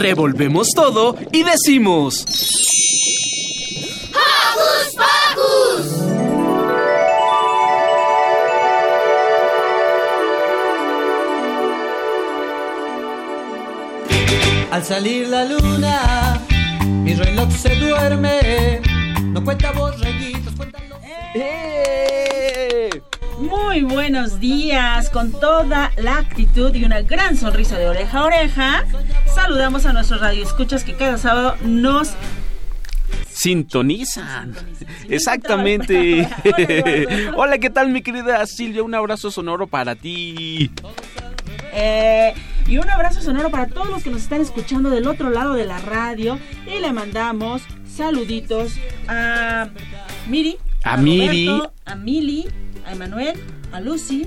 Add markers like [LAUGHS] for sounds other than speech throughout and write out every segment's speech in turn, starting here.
Revolvemos todo y decimos... ¡Hocus Pocus! Al salir la luna, mi reloj se duerme. No cuenta cuentan Muy buenos días, con toda la actitud y una gran sonrisa de oreja a oreja. Saludamos a nuestros radioescuchas que cada sábado nos sintonizan. Exactamente. [LAUGHS] Hola, ¿qué tal mi querida Silvia? Un abrazo sonoro para ti. Eh, y un abrazo sonoro para todos los que nos están escuchando del otro lado de la radio. Y le mandamos saluditos a Miri, a, Miri, a Mili, a Emanuel, a Lucy.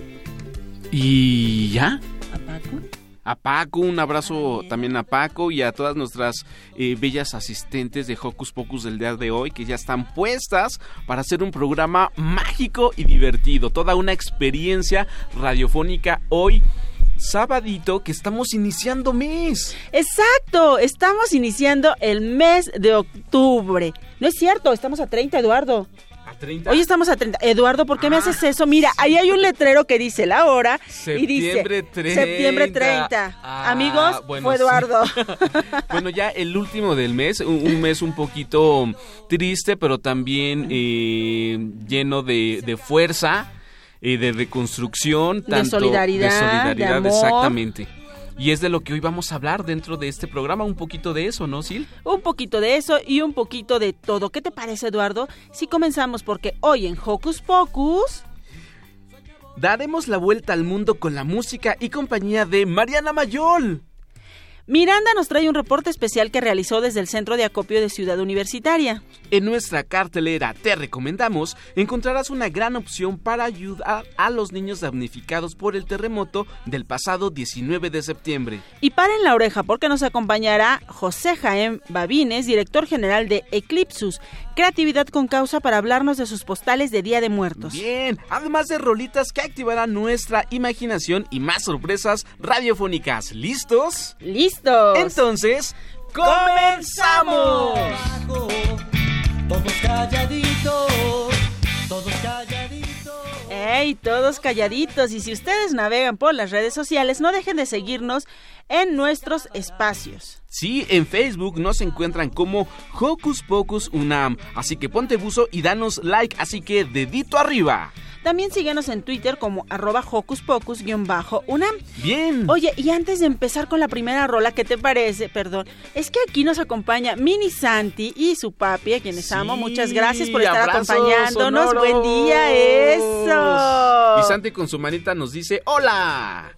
¿Y ya? A Paco. A Paco, un abrazo también a Paco y a todas nuestras eh, bellas asistentes de Hocus Pocus del día de hoy que ya están puestas para hacer un programa mágico y divertido. Toda una experiencia radiofónica hoy sabadito que estamos iniciando mes. Exacto, estamos iniciando el mes de octubre. No es cierto, estamos a 30, Eduardo. ¿A 30? Hoy estamos a 30. Eduardo, ¿por qué me haces eso? Mira, ahí hay un letrero que dice la hora y dice 30. septiembre 30. Ah, Amigos, bueno, fue sí. Eduardo. [LAUGHS] bueno, ya el último del mes, un, un mes un poquito triste, pero también eh, lleno de, de fuerza y de reconstrucción, De solidaridad, de solidaridad, de amor. exactamente. Y es de lo que hoy vamos a hablar dentro de este programa, un poquito de eso, ¿no, Sil? un poquito de eso y un poquito de todo. ¿Qué te parece, Eduardo? Si comenzamos porque hoy en Hocus Pocus Daremos la vuelta al mundo con la música y compañía de Mariana Mayol. Miranda nos trae un reporte especial que realizó desde el Centro de Acopio de Ciudad Universitaria. En nuestra cartelera Te Recomendamos encontrarás una gran opción para ayudar a los niños damnificados por el terremoto del pasado 19 de septiembre. Y paren la oreja porque nos acompañará José Jaén Babines, director general de Eclipsus, Creatividad con Causa para hablarnos de sus postales de Día de Muertos. Bien, además de rolitas que activarán nuestra imaginación y más sorpresas radiofónicas. ¿Listos? ¡Listos! Entonces, ¡comenzamos! Todos calladitos, todos calladitos. ¡Ey! Todos calladitos. Y si ustedes navegan por las redes sociales, no dejen de seguirnos en nuestros espacios. Sí, en Facebook nos encuentran como Hocus Pocus Unam. Así que ponte buzo y danos like, así que dedito arriba. También síguenos en Twitter como arroba hocus pocus-unam. Bien. Oye, y antes de empezar con la primera rola, ¿qué te parece? Perdón, es que aquí nos acompaña Mini Santi y su papi, a quienes Sí, amo. Muchas gracias por estar acompañándonos. sonoros. Buen día, eso. Y Santi con su manita nos dice ¡Hola!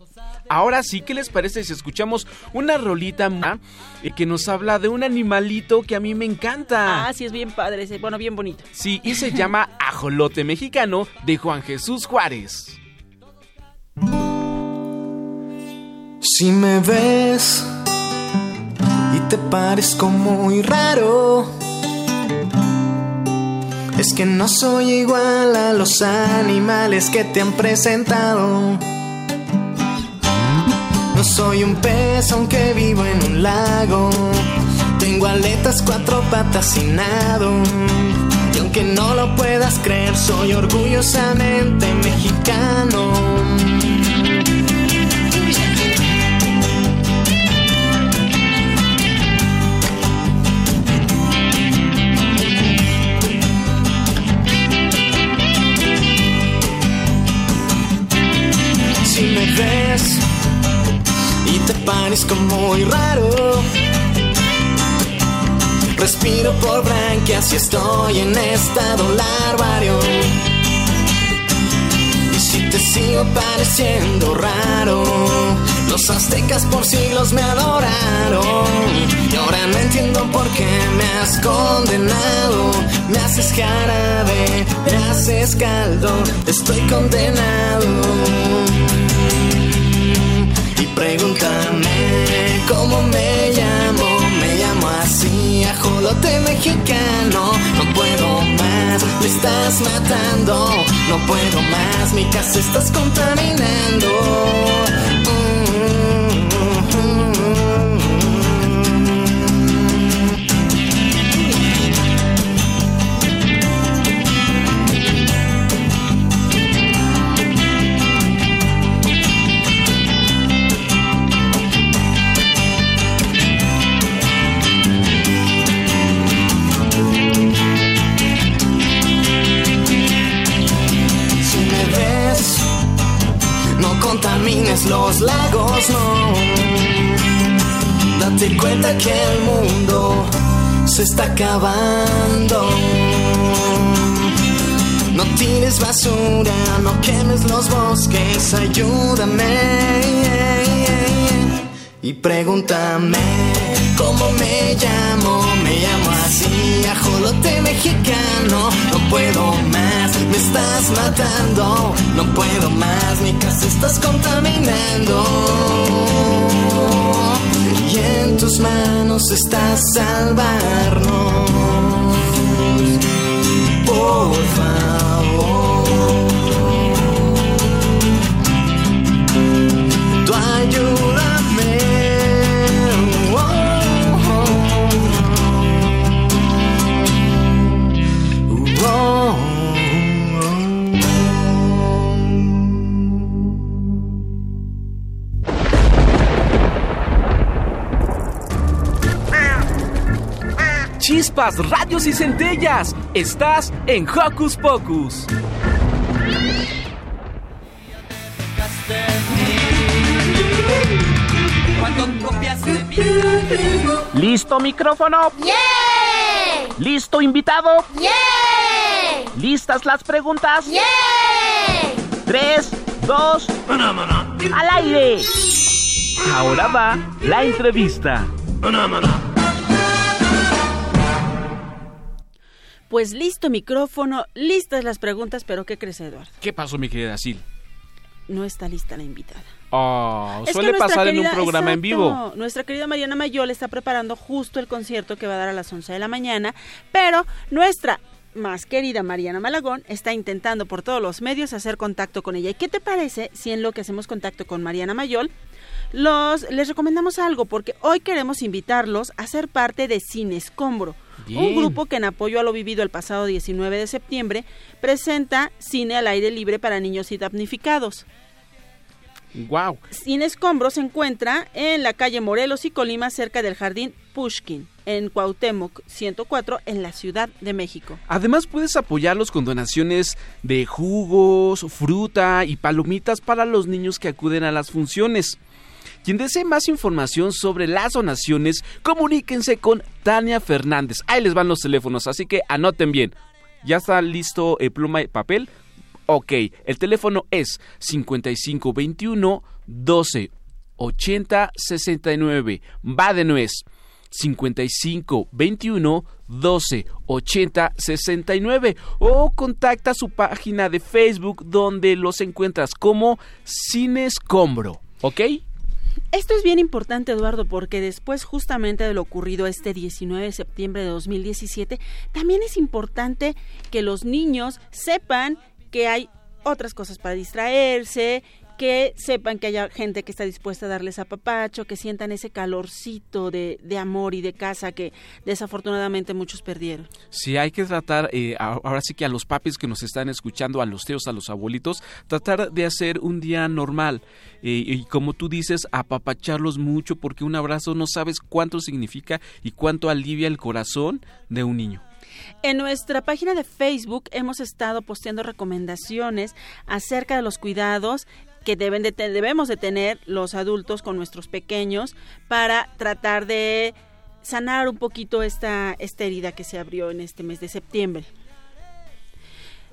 Ahora sí, ¿qué les parece si escuchamos una rolita ma- eh, que nos habla de un animalito que a mí me encanta? Ah, sí, es bien padre, ese- bueno, bien bonito. Sí, y se llama Ajolote Mexicano de Juan Jesús Juárez. Si me ves y te parezco muy raro, es que no soy igual a los animales que te han presentado. Soy un pez aunque vivo en un lago. Tengo aletas, cuatro patas y nado. Y aunque no lo puedas creer, soy orgullosamente mexicano. Si me ves parezco muy raro. Respiro por branquias y estoy en estado larvario. Y si te sigo pareciendo raro, los aztecas por siglos me adoraron. porque me has condenado. Me haces jarabe, me haces caldo, estoy condenado. Pregúntame cómo me llamo, me llamo así, ajolote mexicano. No puedo más, me estás matando, no puedo más, mi casa estás contaminando. Date cuenta que el mundo se está acabando. No tires basura, no quemes los bosques, ayúdame. Y pregúntame cómo me llamo, me llamo así, ajolote mexicano. No puedo más, me estás matando, no puedo más, mi casa estás contaminando. En tus manos está salvarnos. Por favor. Tú ayúdame. Chispas, radios y centellas. Estás en Hocus Pocus. ¿Listo micrófono? ¡Yay! ¿Listo invitado? ¡Yay! ¿Listas las preguntas? ¡Yay! Tres, dos, al aire. Ahora va la entrevista. Pues listo micrófono, listas las preguntas, pero ¿qué crees, Eduardo? ¿Qué pasó, mi querida Sil? No está lista la invitada. Oh, Es suele pasar en un querida- programa en vivo. Nuestra querida Mariana Mayol está preparando justo el concierto que va a dar a las 11 de la mañana, pero nuestra más querida Mariana Malagón está intentando por todos los medios hacer contacto con ella. ¿Y qué te parece si en lo que hacemos contacto con Mariana Mayol los les recomendamos algo porque hoy queremos invitarlos a ser parte de Cine Escombro, un grupo que en apoyo a lo vivido el pasado 19 de septiembre presenta cine al aire libre para niños y damnificados. Wow. Sin Escombro se encuentra en la calle Morelos y Colima, cerca del Jardín Pushkin, en Cuauhtémoc 104, en la Ciudad de México. Además puedes apoyarlos con donaciones de jugos, fruta y palomitas para los niños que acuden a las funciones. Quien desee más información sobre las donaciones, comuníquense con Tania Fernández. Ahí les van los teléfonos, así que anoten bien. ¿Ya está listo eh, pluma y papel? Ok, el teléfono es 5521 12 80 69. Va de nuez. 55 21 12 80 69 o contacta su página de Facebook donde los encuentras como Cine Escombro, ¿ok? Esto es bien importante, Eduardo, porque después justamente de lo ocurrido este 19 de septiembre de 2017, también es importante que los niños sepan que hay otras cosas para distraerse, que sepan que haya gente que está dispuesta a darles apapacho, que sientan ese calorcito de, de amor y de casa que desafortunadamente muchos perdieron. Sí, hay que tratar, eh, ahora sí que a los papis que nos están escuchando, a los tíos, a los abuelitos, tratar de hacer un día normal. Eh, y como tú dices, apapacharlos mucho porque un abrazo no sabes cuánto significa y cuánto alivia el corazón de un niño. En nuestra página de Facebook hemos estado posteando recomendaciones acerca de los cuidados que deben debemos de tener los adultos con nuestros pequeños para tratar de sanar un poquito esta, esta herida que se abrió en este mes de septiembre.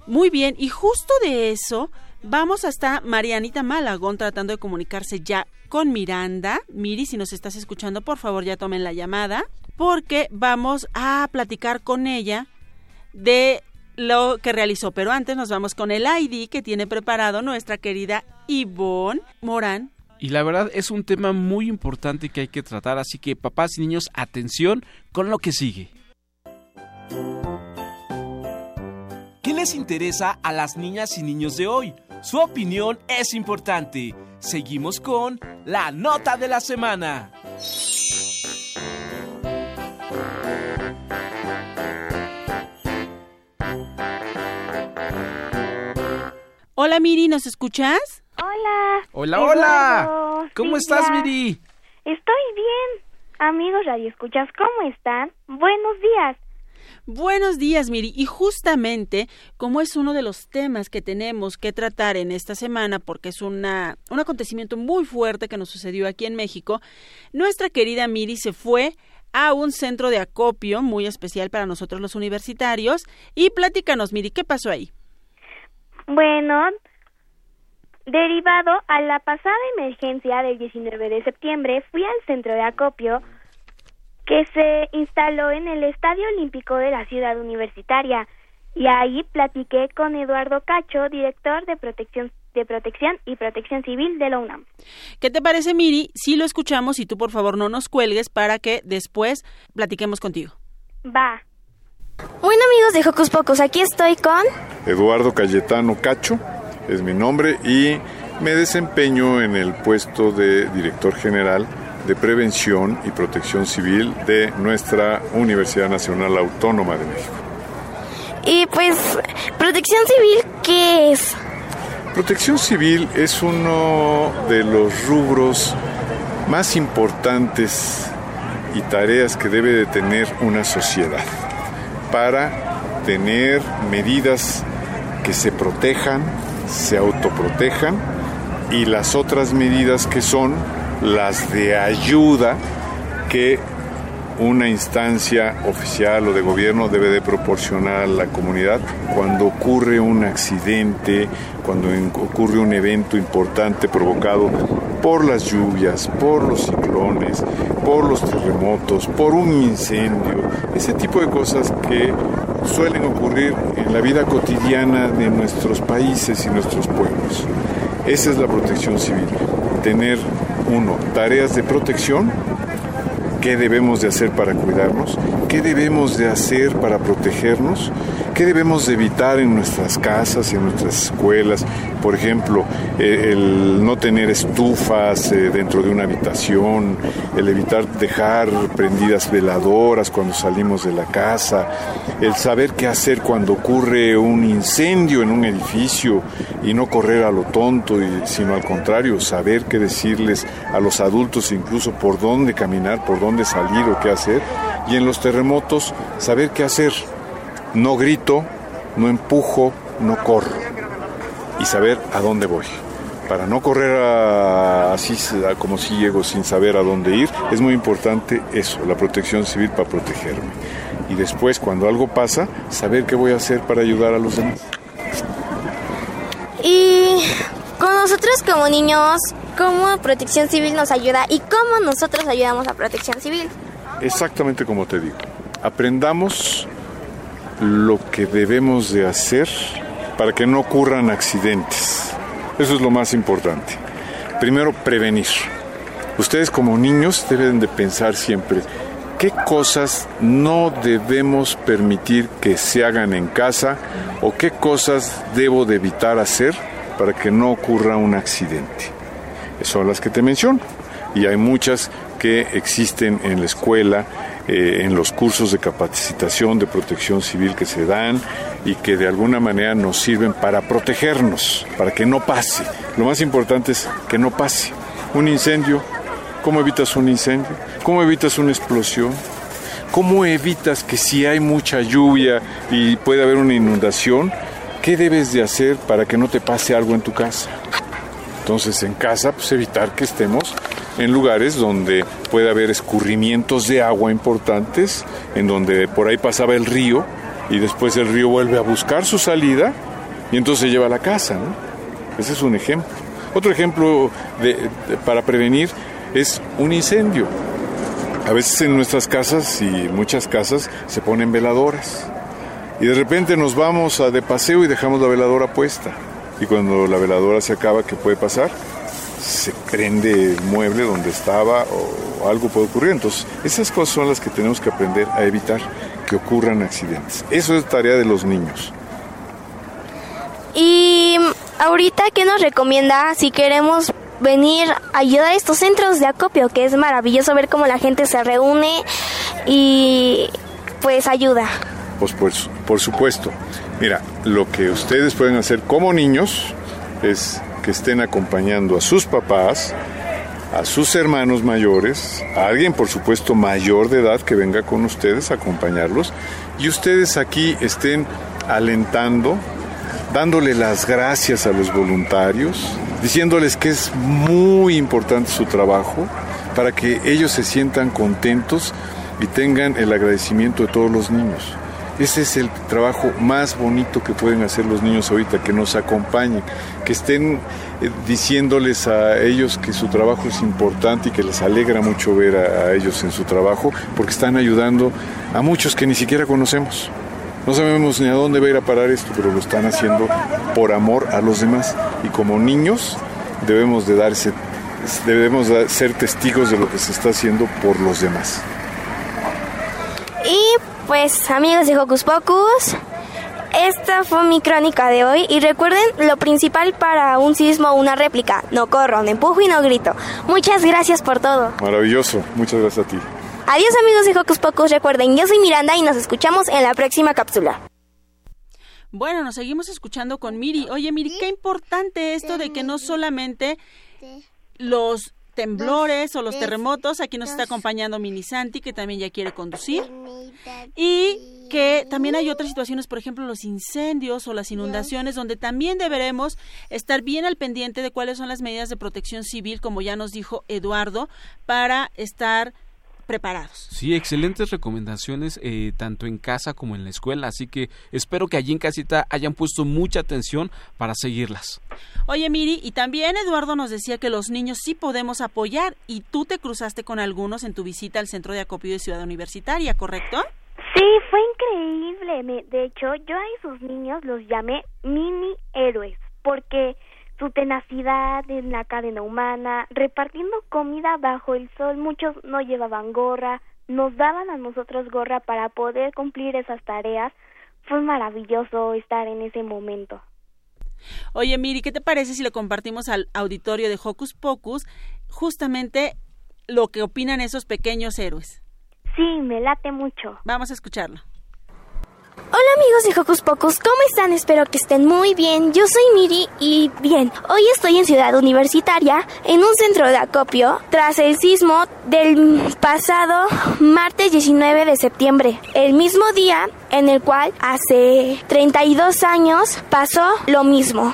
Muy bien, y justo de eso vamos hasta Marianita Malagón tratando de comunicarse ya con Miranda. Miri, si nos estás escuchando, por favor ya tomen la llamada. porque vamos a platicar con ella de lo que realizó. Pero antes nos vamos con el ID que tiene preparado nuestra querida Ivonne Morán. Y la verdad es un tema muy importante que hay que tratar, así que papás y niños, atención con lo que sigue. ¿Qué les interesa a las niñas y niños de hoy? Su opinión es importante. Seguimos con la nota de la semana. Hola Miri, ¿nos escuchas? Hola. Hola, Eduardo, hola. ¿Cómo estás. Miri? Estoy bien. Amigos Radio Escuchas, ¿cómo están? Buenos días. Buenos días, Miri. Y justamente, como es uno de los temas que tenemos que tratar en esta semana, porque es una, un acontecimiento muy fuerte que nos sucedió aquí en México, nuestra querida Miri se fue a un centro de acopio muy especial para nosotros los universitarios. Y platícanos, Miri, ¿qué pasó ahí? Bueno, derivado a la pasada emergencia del 19 de septiembre, fui al centro de acopio que se instaló en el Estadio Olímpico de la ciudad universitaria y ahí platiqué con Eduardo Cacho, director de protección de protección y protección civil de la UNAM. ¿Qué te parece, Miri? Si lo escuchamos y tú, por favor, no nos cuelgues para que después platiquemos contigo. Va. Bueno amigos de Hocus Pocus, aquí estoy con... Eduardo Cayetano Cacho es mi nombre y me desempeño en el puesto de director general de prevención y protección civil de nuestra Universidad Nacional Autónoma de México. Y pues, protección civil, ¿qué es? Protección civil es uno de los rubros más importantes y tareas que debe de tener una sociedad para tener medidas que se protejan, se autoprotejan y las otras medidas que son las de ayuda que una instancia oficial o de gobierno debe de proporcionar a la comunidad cuando ocurre un accidente, cuando ocurre un evento importante provocado por las lluvias, por los ciclones, por los terremotos, por un incendio, ese tipo de cosas que suelen ocurrir en la vida cotidiana de nuestros países y nuestros pueblos. Esa es la protección civil, tener uno, tareas de protección, qué debemos de hacer para cuidarnos, qué debemos de hacer para protegernos, qué debemos de evitar en nuestras casas y en nuestras escuelas, por ejemplo, eh, el no tener estufas eh, dentro de una habitación, el evitar dejar prendidas veladoras cuando salimos de la casa, el saber qué hacer cuando ocurre un incendio en un edificio y no correr a lo tonto, sino al contrario, saber qué decirles a los adultos, incluso por dónde caminar, por dónde salir o qué hacer. Y en los terremotos, saber qué hacer. No grito, no empujo, no corro. Y saber a dónde voy. Para no correr a- así a- como si llego sin saber a dónde ir, es muy importante eso, la protección civil para protegerme. Y después, cuando algo pasa, saber qué voy a hacer para ayudar a los demás. Y con nosotros como niños, ¿cómo protección civil nos ayuda y cómo nosotros ayudamos a protección civil? Exactamente como te digo. Aprendamos lo que debemos de hacer para que no ocurran accidentes. Eso es lo más importante. Primero, prevenir. Ustedes como niños deben de pensar siempre qué cosas no debemos permitir que se hagan en casa o qué cosas debo de evitar hacer para que no ocurra un accidente. Son las que te menciono. Y hay muchas que existen en la escuela, eh, en los cursos de capacitación de protección civil que se dan y que de alguna manera nos sirven para protegernos, para que no pase. Lo más importante es que no pase. Un incendio, ¿cómo evitas un incendio? ¿Cómo evitas una explosión? ¿Cómo evitas que si hay mucha lluvia y puede haber una inundación, qué debes de hacer para que no te pase algo en tu casa? Entonces en casa, pues evitar que estemos en lugares donde puede haber escurrimientos de agua importantes, en donde por ahí pasaba el río y después el río vuelve a buscar su salida y entonces se lleva a la casa. ¿no? Ese es un ejemplo. Otro ejemplo de- para prevenir es un incendio. A veces en nuestras casas y muchas casas se ponen veladoras. Y de repente nos vamos de paseo y dejamos la veladora puesta. Y cuando la veladora se acaba, ¿qué puede pasar? Se prende el mueble donde estaba o algo puede ocurrir. Entonces, esas cosas son las que tenemos que aprender a evitar que ocurran accidentes. Eso es tarea de los niños. Y ahorita, ¿qué nos recomienda si queremos venir a ayudar a estos centros de acopio? Que es maravilloso ver cómo la gente se reúne y pues ayuda. Pues, pues por supuesto. Mira, lo que ustedes pueden hacer como niños es que estén acompañando a sus papás, a sus hermanos mayores, a alguien por supuesto mayor de edad que venga con ustedes a acompañarlos y ustedes aquí estén alentando, dándole las gracias a los voluntarios, diciéndoles que es muy importante su trabajo para que ellos se sientan contentos y tengan el agradecimiento de todos los niños. Ese es el trabajo más bonito que pueden hacer los niños ahorita, que nos acompañen, que estén eh, diciéndoles a ellos que su trabajo es importante y que les alegra mucho ver a, ellos en su trabajo, porque están ayudando a muchos que ni siquiera conocemos. No sabemos ni a dónde va a ir a parar esto, pero lo están haciendo por amor a los demás. Y como niños debemos de darse, debemos de ser testigos de lo que se está haciendo por los demás. Pues amigos de Hocus Pocus, esta fue mi crónica de hoy y recuerden lo principal para un sismo o una réplica, no corro, no empujo y no grito. Muchas gracias por todo. Maravilloso, muchas gracias a ti. Adiós amigos de Hocus Pocus, recuerden, yo soy Miranda y nos escuchamos en la próxima cápsula. Bueno, nos seguimos escuchando con Miri. Oye, Miri, qué importante esto de que no solamente los temblores o los terremotos, aquí nos está acompañando Mini Santi, que también ya quiere conducir, y que también hay otras situaciones, por ejemplo, los incendios o las inundaciones, donde también deberemos estar bien al pendiente de cuáles son las medidas de protección civil, como ya nos dijo Eduardo, para estar preparados. Sí, excelentes recomendaciones eh, tanto en casa como en la escuela, así que espero que allí en casita hayan puesto mucha atención para seguirlas. Oye, Miri, y también Eduardo nos decía que los niños sí podemos apoyar y tú te cruzaste con algunos en tu visita al Centro de Acopio de Ciudad Universitaria, ¿correcto? Sí, fue increíble. Me- De hecho, yo a esos niños los llamé mini héroes porque su tenacidad en la cadena humana, repartiendo comida bajo el sol, muchos no llevaban gorra, nos daban a nosotros gorra para poder cumplir esas tareas. Fue maravilloso estar en ese momento. Oye, Miri, ¿qué te parece si le compartimos al auditorio de Hocus Pocus justamente lo que opinan esos pequeños héroes? Sí, me late mucho. Vamos a escucharlo. Hola amigos de Hocus Pocus, ¿cómo están? Espero que estén muy bien. Yo soy Miri y bien, hoy estoy en Ciudad Universitaria, en un centro de acopio, tras el sismo del pasado martes 19 de septiembre, el mismo día en el cual hace 32 años pasó lo mismo.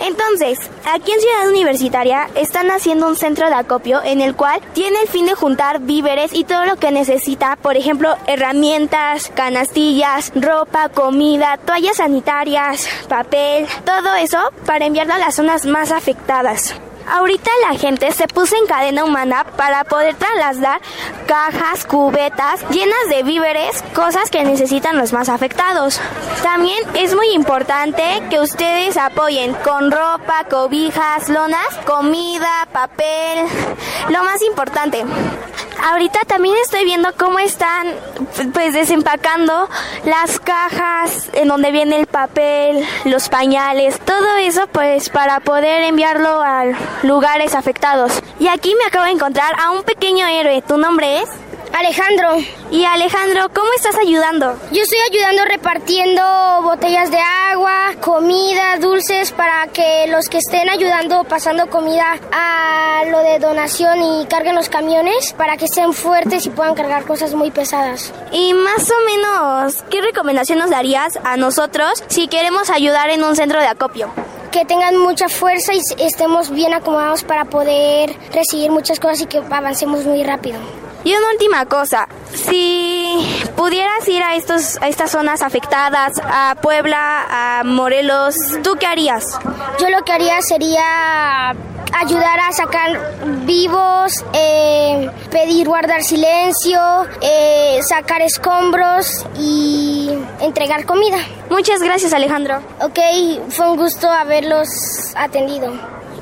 Entonces, aquí en Ciudad Universitaria están haciendo un centro de acopio en el cual tiene el fin de juntar víveres y todo lo que necesita, por ejemplo, herramientas, canastillas, ropa, comida, toallas sanitarias, papel, todo eso para enviarlo a las zonas más afectadas. Ahorita la gente se puso en cadena humana para poder trasladar cajas, cubetas llenas de víveres, cosas que necesitan los más afectados. También es muy importante que ustedes apoyen con ropa, cobijas, lonas, comida, papel, lo más importante. Ahorita también estoy viendo cómo están pues desempacando las cajas en donde viene el papel, los pañales, todo eso pues para poder enviarlo a lugares afectados. Y aquí me acabo de encontrar a un pequeño héroe. ¿Tu nombre es? Alejandro. Y Alejandro, ¿cómo estás ayudando? Yo estoy ayudando repartiendo botellas de agua, comida, dulces para que los que estén ayudando pasando comida a lo de donación y carguen los camiones para que estén fuertes y puedan cargar cosas muy pesadas. Y más o menos, ¿qué recomendación nos darías a nosotros si queremos ayudar en un centro de acopio? Que tengan mucha fuerza y estemos bien acomodados para poder recibir muchas cosas y que avancemos muy rápido. Y una última cosa, si pudieras ir a estos a estas zonas afectadas, a Puebla, a Morelos, ¿tú qué harías? Yo lo que haría sería ayudar a sacar vivos, eh, pedir guardar silencio, eh, sacar escombros y entregar comida. Muchas gracias Alejandro. Ok, fue un gusto haberlos atendido.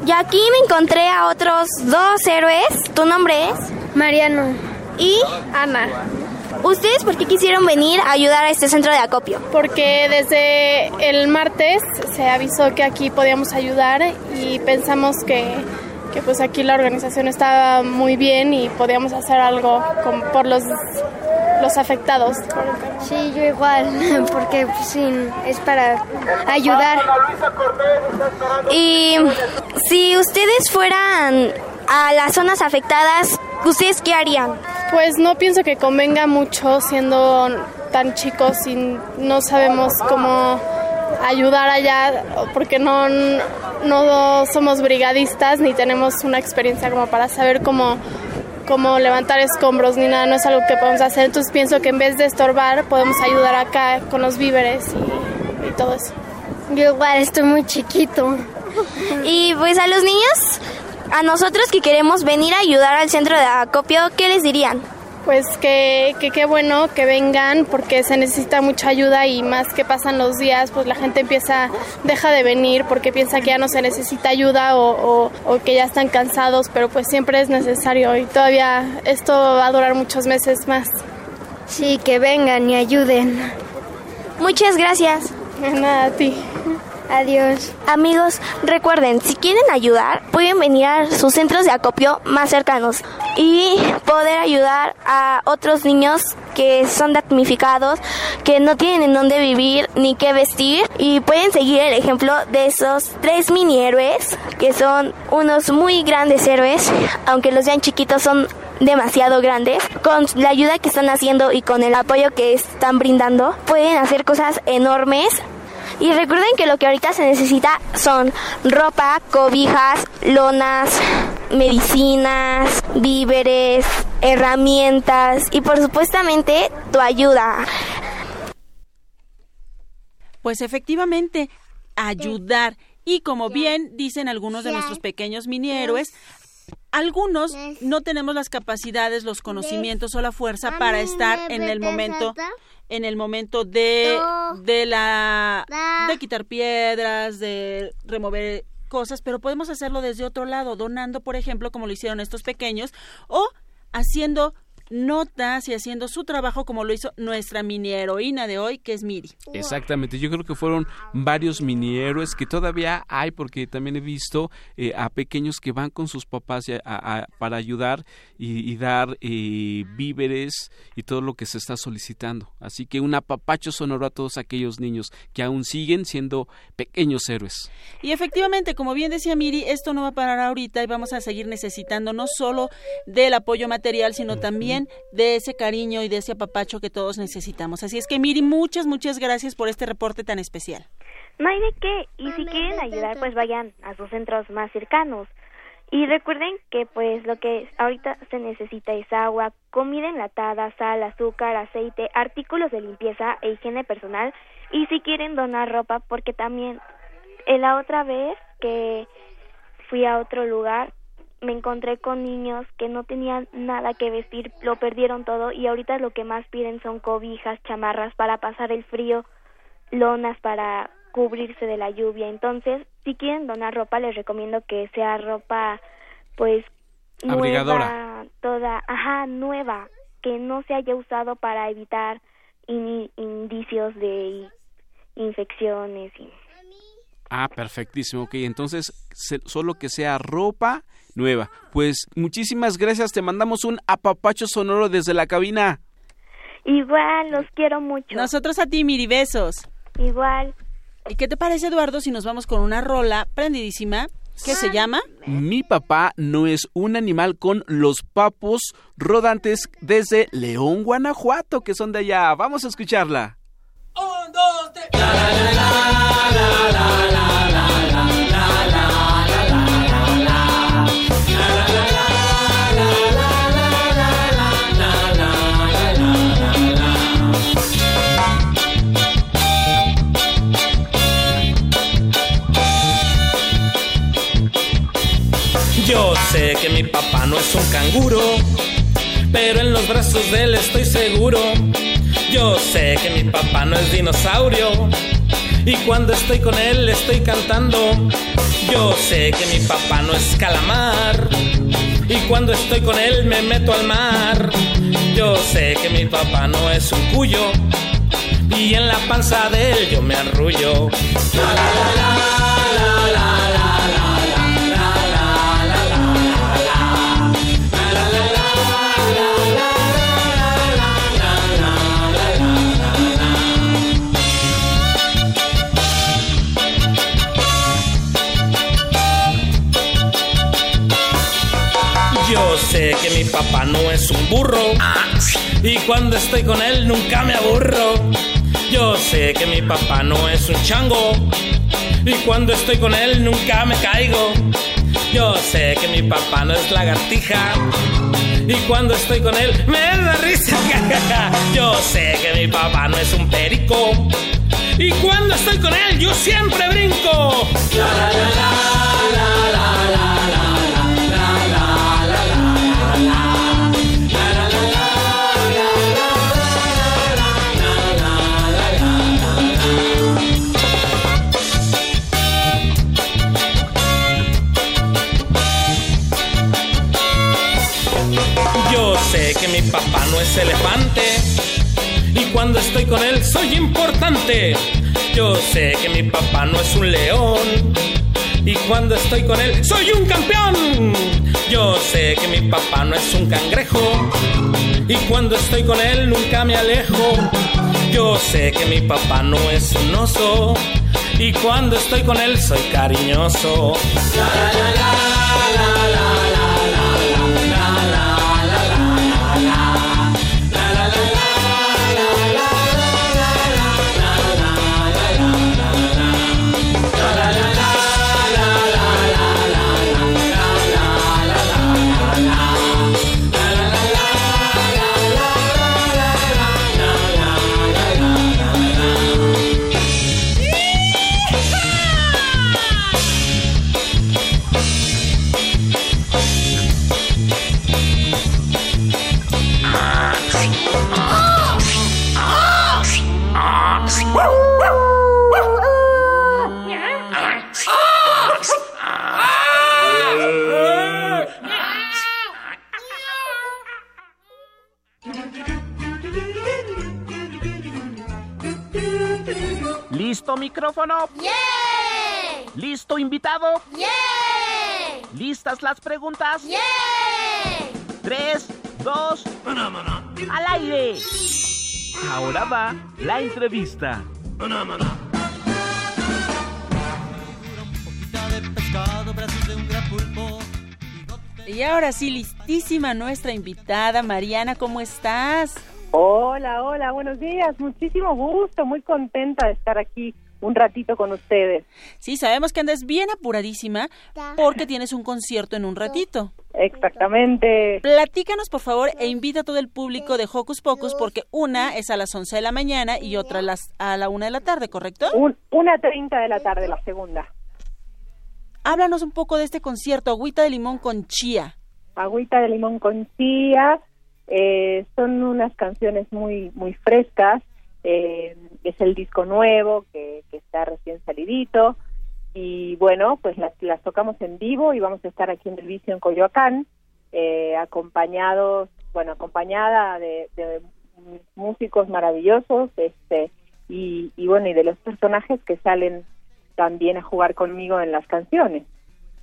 Y aquí me encontré a otros dos héroes. ¿Tu nombre es? Mariano. ¿Y? Ana. ¿Ustedes por qué quisieron venir a ayudar a este centro de acopio? Porque desde el martes se avisó que aquí podíamos ayudar y pensamos que, que pues aquí la organización estaba muy bien y podíamos hacer algo con- por los, los afectados. Sí, yo igual, [LAUGHS] porque pues, sí, es para ayudar. Y si ustedes fueran a las zonas afectadas, ¿ustedes qué harían? Pues no pienso que convenga mucho siendo tan chicos y no sabemos cómo ayudar allá porque no, no somos brigadistas ni tenemos una experiencia como para saber cómo, cómo levantar escombros ni nada, no es algo que podemos hacer. Entonces pienso que en vez de estorbar podemos ayudar acá con los víveres y, y todo eso. Yo igual estoy muy chiquito. Y pues a los niños, a nosotros que queremos venir a ayudar al centro de acopio, ¿qué les dirían? Pues que que qué bueno que vengan porque se necesita mucha ayuda y más que pasan los días, pues la gente empieza, deja de venir porque piensa que ya no se necesita ayuda o, o- o que ya están cansados, pero pues siempre es necesario y todavía esto va a durar muchos meses más. Sí, que vengan y ayuden. Muchas gracias. Nada, a ti. Adiós. Amigos, recuerden, si quieren ayudar, pueden venir a sus centros de acopio más cercanos y poder ayudar a otros niños que son damnificados, que no tienen en dónde vivir ni qué vestir y pueden seguir el ejemplo de esos tres mini héroes que son unos muy grandes héroes, aunque los vean chiquitos son demasiado grandes. Con la ayuda que están haciendo y con el apoyo que están brindando, pueden hacer cosas enormes y recuerden que lo que ahorita se necesita son ropa, cobijas, lonas, medicinas, víveres, herramientas y por supuestamente tu ayuda. Pues efectivamente, ayudar. Y como bien dicen algunos de nuestros pequeños mini héroes, algunos no tenemos las capacidades, los conocimientos o la fuerza para estar en el momento en el momento de de la de quitar piedras, de remover cosas, pero podemos hacerlo desde otro lado, donando, por ejemplo, como lo hicieron estos pequeños o haciendo notas y haciendo su trabajo como lo hizo nuestra mini heroína de hoy, que es Miri. Exactamente, yo creo que fueron varios mini héroes que todavía hay porque también he visto eh, a pequeños que van con sus papás y a- a- para ayudar y, y dar eh, víveres y todo lo que se está solicitando. Así que un apapacho sonoro a todos aquellos niños que aún siguen siendo pequeños héroes. Y efectivamente, como bien decía Miri, esto no va a parar ahorita y vamos a seguir necesitando no solo del apoyo material, sino también de ese cariño y de ese apapacho que todos necesitamos. Así es que Miri, muchas, muchas gracias por este reporte tan especial. No hay de qué. Y si quieren ayudar, pues vayan a sus centros más cercanos. Y recuerden que pues lo que ahorita se necesita es agua, comida enlatada, sal, azúcar, aceite, artículos de limpieza e higiene personal. Y si quieren donar ropa, porque también eh, la otra vez que fui a otro lugar, me encontré con niños que no tenían nada que vestir, lo perdieron todo y ahorita lo que más piden son cobijas, chamarras para pasar el frío, lonas para cubrirse de la lluvia. Entonces, si quieren donar ropa, les recomiendo que sea ropa, pues, Abrigadora. nueva, toda, ajá, nueva, que no se haya usado para evitar indicios de infecciones y Ah, perfectísimo. Ok, entonces se- solo que sea ropa nueva. Pues muchísimas gracias. Te mandamos un apapacho sonoro desde la cabina. igual los quiero mucho. Nosotros a ti, Miri, besos. Igual. ¿Y qué te parece, Eduardo, si nos vamos con una rola prendidísima que se llama? Mi papá no es un animal con los papos rodantes desde León, Guanajuato, que son de allá. Vamos a escucharla. Un, dos, tres. Yo sé que mi papá no es un canguro pero en los brazos de él estoy seguro. Yo sé que mi papá no es dinosaurio, y cuando estoy con él estoy cantando. Yo sé que mi papá no es calamar, y cuando estoy con él me meto al mar. Yo sé que mi papá no es un cuyo, y en la panza de él yo me arrullo. La, la, la, la, Yo sé que mi papá no es un burro y cuando estoy con él nunca me aburro. Yo sé que mi papá no es un chango y cuando estoy con él nunca me caigo. Yo sé que mi papá no es lagartija y cuando estoy con él me da risa. [LAUGHS] Yo sé que mi papá no es un perico y cuando estoy con él yo siempre brinco. La, la, la, la, la, la, papá no es elefante y cuando estoy con él soy importante. Yo sé que mi papá no es un león y cuando estoy con él soy un campeón. Yo sé que mi papá no es un cangrejo y cuando estoy con él nunca me alejo. Yo sé que mi papá no es un oso y cuando estoy con él soy cariñoso. La, ¿Listas las preguntas? Tres, dos, al aire. Ahora va la entrevista. Y ahora sí, listísima nuestra invitada, Mariana, ¿cómo estás? Hola, hola, buenos días. Muchísimo gusto, muy contenta de estar aquí un ratito con ustedes. Sí, sabemos que andas bien apuradísima porque tienes un concierto en un ratito. Exactamente. Platícanos, por favor, e invita a todo el público de Hocus Pocus porque una es a las 11 de la mañana y otra a, las, a la 1 de la tarde, ¿correcto? Un, una 30 de la tarde, la segunda. Háblanos un poco de este concierto, Agüita de Limón con Chía. Agüita de Limón con Chía. Eh, son unas canciones muy, muy frescas. Eh, es el disco nuevo que, que, está recién salidito. Y bueno, pues las, las, tocamos en vivo y vamos a estar aquí en el vicio en Coyoacán, eh, acompañados, bueno, acompañada de, de músicos maravillosos, este, y, y bueno, y de los personajes que salen también a jugar conmigo en las canciones.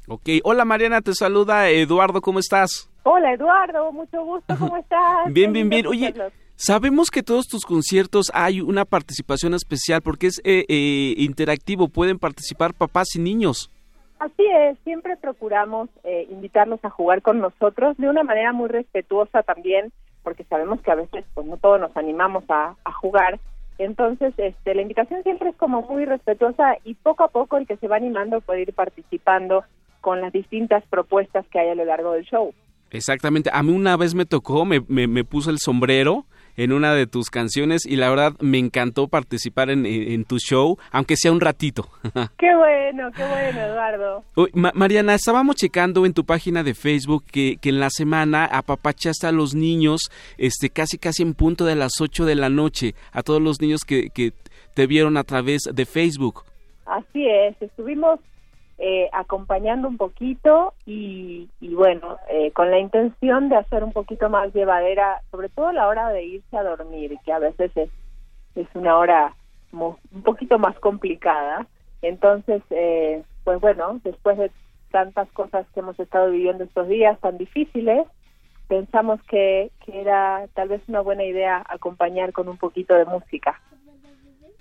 Ok, hola Mariana, te saluda Eduardo, ¿cómo estás? Hola Eduardo, mucho gusto, ¿cómo [LAUGHS] estás? Bien, bien, bien. Oye, sabemos que todos tus conciertos hay una participación especial porque es eh, eh, interactivo, pueden participar papás y niños. Así es, siempre procuramos eh, invitarlos a jugar con nosotros de una manera muy respetuosa también, porque sabemos que a veces pues no todos nos animamos a, a jugar. Entonces, este, la invitación siempre es como muy respetuosa y poco a poco el que se va animando puede ir participando con las distintas propuestas que hay a lo largo del show. Exactamente. A mí una vez me tocó, me, me, me puse el sombrero en una de tus canciones y la verdad me encantó participar en, en tu show, aunque sea un ratito. [LAUGHS] Qué bueno, qué bueno, Eduardo. Uy, Ma- Mariana, estábamos checando en tu página de Facebook que, que en la semana apapachaste a los niños este, casi casi en punto de las 8 de la noche, a todos los niños que, que te vieron a través de Facebook. Así es, estuvimos eh, acompañando un poquito y, y bueno, eh, con la intención de hacer un poquito más llevadera, sobre todo a la hora de irse a dormir, que a veces es, una hora un poquito más complicada. Entonces, eh, pues bueno, después de tantas cosas que hemos estado viviendo estos días tan difíciles, pensamos que, que era tal vez una buena idea acompañar con un poquito de música.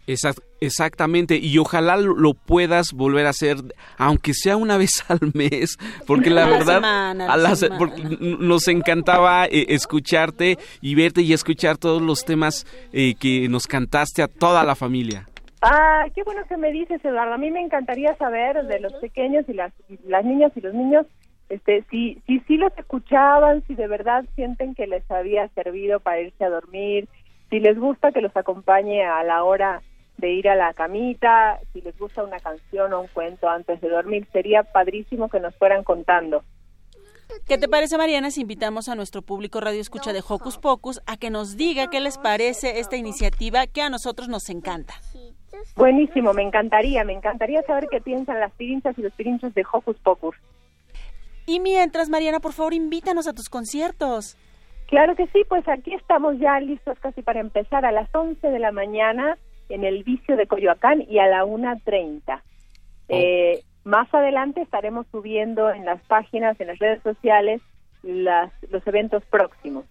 Exact- exactamente, y ojalá lo- puedas volver a hacer, aunque sea una [LAUGHS] vez al mes, porque la verdad semana, a la a la se- semana. porque n- nos encantaba eh, escucharte y verte y escuchar todos los temas eh, que nos cantaste a toda la familia. Ah, qué bueno que me dices, Eduardo. A mí me encantaría saber de los pequeños y las, y las niñas y los niños, este, si, si, si los escuchaban, si de verdad sienten que les había servido para irse a dormir, si les gusta que los acompañe a la hora de ir a la camita, si les gusta una canción o un cuento antes de dormir, sería padrísimo que nos fueran contando. ¿Qué te parece, Mariana, si invitamos a nuestro público Radio Escucha de Hocus Pocus a que nos diga qué les parece esta iniciativa que a nosotros nos encanta? Buenísimo, me encantaría, me encantaría saber qué piensan las pirinchas y los pirinchos de Hocus Pocus. Y mientras, Mariana, por favor, invítanos a tus conciertos. Claro que sí, pues aquí estamos ya listos casi para empezar a las 11 de la mañana en el vicio de Coyoacán y a la 1.30. Eh, más adelante estaremos subiendo en las páginas, en las redes sociales, las, los eventos próximos.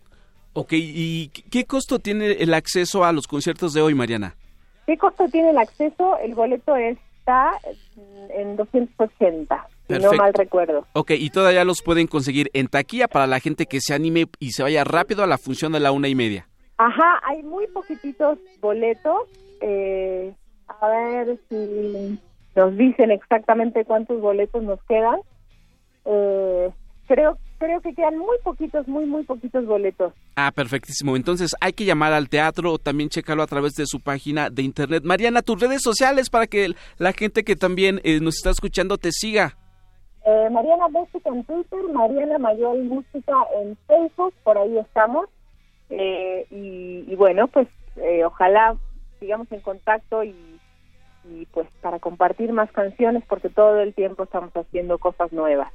Ok, ¿y qué- costo tiene el acceso a los conciertos de hoy, Mariana? ¿Qué costo tiene el acceso? El boleto está en 280, si no Perfecto. mal recuerdo. Ok, y todavía los pueden conseguir en taquilla para la gente que se anime y se vaya rápido a la función de la una y media. Ajá, hay muy poquititos boletos. Eh, a ver si nos dicen exactamente cuántos boletos nos quedan. Eh, creo creo que quedan muy poquitos, muy, muy poquitos boletos. Ah, perfectísimo. Entonces hay que llamar al teatro o también checarlo a través de su página de internet. Mariana, tus redes sociales para que la gente que también eh, nos está escuchando te siga. Eh, Mariana Música en Twitter, Mariana Mayor Música en Facebook, por ahí estamos. Eh, y, y bueno, pues eh, ojalá sigamos en contacto y, y pues para compartir más canciones porque todo el tiempo estamos haciendo cosas nuevas.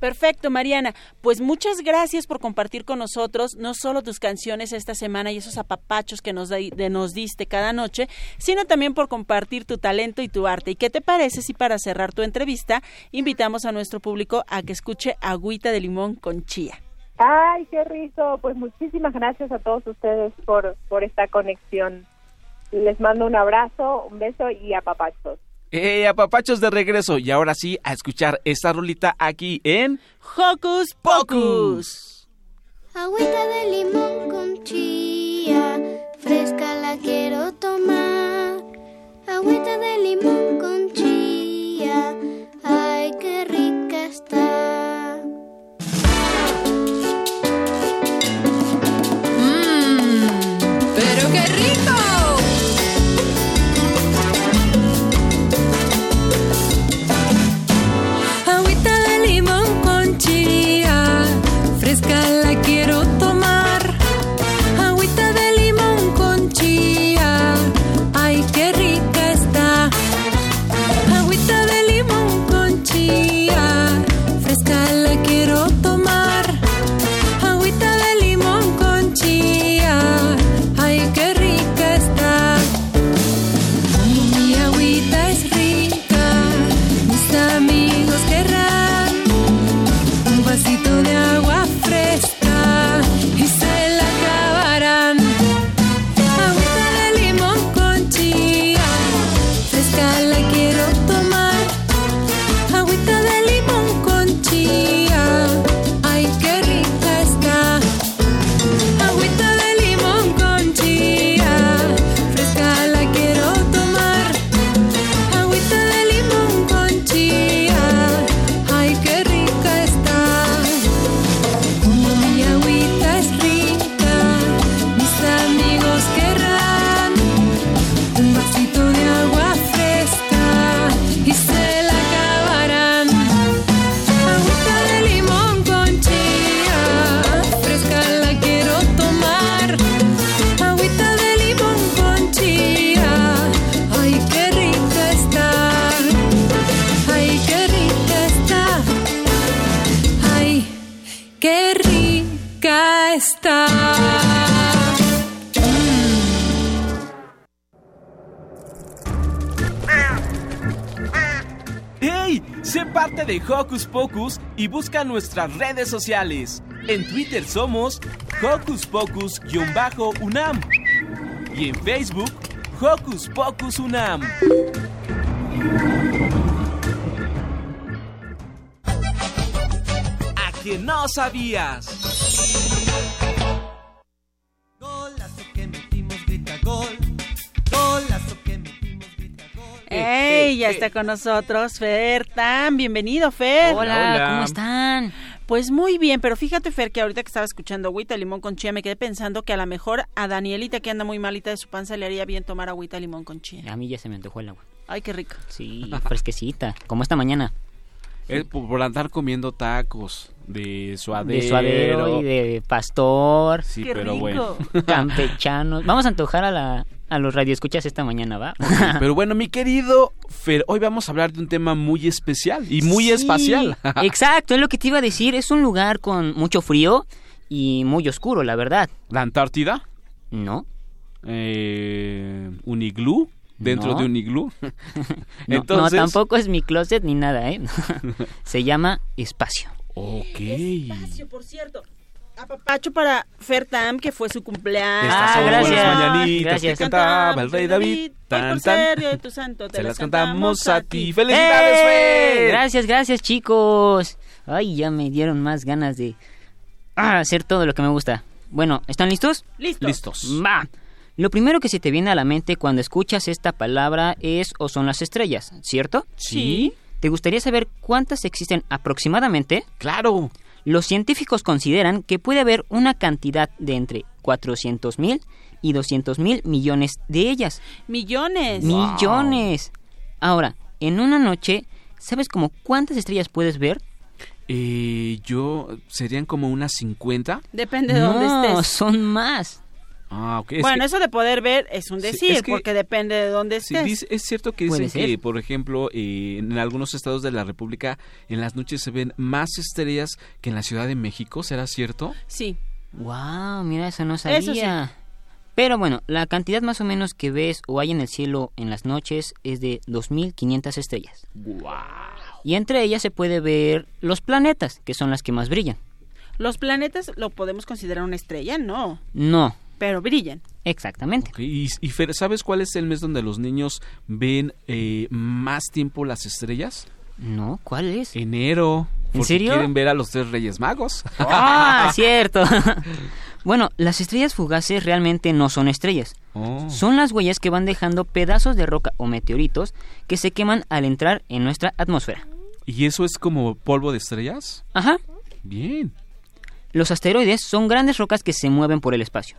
Perfecto, Mariana. Pues muchas gracias por compartir con nosotros no solo tus canciones esta semana y esos apapachos que nos, da- de- nos diste cada noche, sino también por compartir tu talento y tu arte. ¿Y qué te parece si para cerrar tu entrevista invitamos a nuestro público a que escuche Agüita de Limón con Chía? Ay, qué rico. Pues muchísimas gracias a todos ustedes por, por esta conexión. Les mando un abrazo, un beso y a papachos. Eh, apapachos de regreso. Y ahora sí, a escuchar esta rolita aquí en Hocus Pocus. Agüita de limón con chía, fresca la quiero tomar. Agüita de limón con chía, ay, qué rica está. Hocus Pocus y busca nuestras redes sociales. En Twitter somos Hocus Pocus-UNAM y en Facebook Hocus Pocus UNAM. A que no sabías. ¡Ey! Ya está con nosotros Fer Tan. Bienvenido, Fer. Hola, Hola. ¿cómo están? Pues muy bien, pero fíjate, Fer, que ahorita que estaba escuchando agüita limón con chía, me quedé pensando que a lo mejor a Danielita, que anda muy malita de su panza, le haría bien tomar agüita limón con chía. A mí ya se me antojó el agua. Ay, qué rico. Sí, [LAUGHS] fresquecita, como esta mañana. Es por, por andar comiendo tacos de suadero. De suadero y de pastor. Sí, Qué pero rico. bueno. [LAUGHS] [LAUGHS] Campechanos. Vamos a antojar a, la, a los radioescuchas esta mañana, ¿va? [LAUGHS] Pero bueno, mi querido Fer, hoy vamos a hablar de un tema muy especial y muy Sí, espacial. Exacto, es lo que te iba a decir. Es un lugar con mucho frío y muy oscuro, la verdad. ¿La Antártida? No. Eh, ¿Un iglú? ¿Dentro No. de un iglú? [LAUGHS] [LAUGHS] No, Entonces- no, tampoco es mi closet ni nada, ¿eh? [LAUGHS] Se llama espacio. Ok. Espacio, por cierto. Apapacho para Fer Tam, que fue su cumpleaños. Estas Ah, son gracias. las mañanitas Gracias. que cantaba el rey David. Tan, por tan. ser día de tu santo, te Se las cantamos a ti. ¡Felicidades, ¡Eh! Fer! Gracias, gracias, chicos. Ay, ya me dieron más ganas de ah, hacer todo lo que me gusta. Bueno, ¿están listos? Listos. Listos. Va. Lo primero que se te viene a la mente cuando escuchas esta palabra es o son las estrellas, ¿cierto? Sí. ¿Te gustaría saber cuántas existen aproximadamente? Claro. Los científicos consideran que puede haber una cantidad de entre 400 mil y 200 mil millones de ellas. Millones. Millones. Ahora, en una noche, ¿sabes como cuántas estrellas puedes ver? Eh, yo, ¿serían como unas 50? Depende de dónde no, estés. son más. Ah. Es bueno, que- eso de poder ver es un Sí, decir, es que- porque depende de dónde Sí, estés. dice- es cierto que dicen que, por ejemplo, eh, en algunos estados de la República, en las noches se ven más estrellas que en la Ciudad de México, ¿será cierto? Sí. Wow, mira, eso no Eso sabía. Pero bueno, la cantidad más o menos que ves o hay en el cielo en las noches es de 2500 estrellas. ¡Wow! Y entre ellas se puede ver los planetas, que son las que más brillan. ¿Los planetas lo podemos considerar una estrella? No, No, pero brillan. exactamente. Y, y Fer, ¿sabes cuál es el mes donde los niños ven eh, más tiempo las estrellas? No, ¿cuál es? Enero. ¿En porque serio? quieren ver a los tres Reyes Magos. Ah, [LAUGHS] cierto. [LAUGHS] bueno, las estrellas fugaces realmente no son estrellas. Oh. Son las huellas que van dejando pedazos de roca o meteoritos que se queman al entrar en nuestra atmósfera. ¿Y eso es como polvo de estrellas? Ajá. Bien. Los asteroides son grandes rocas que se mueven por el espacio.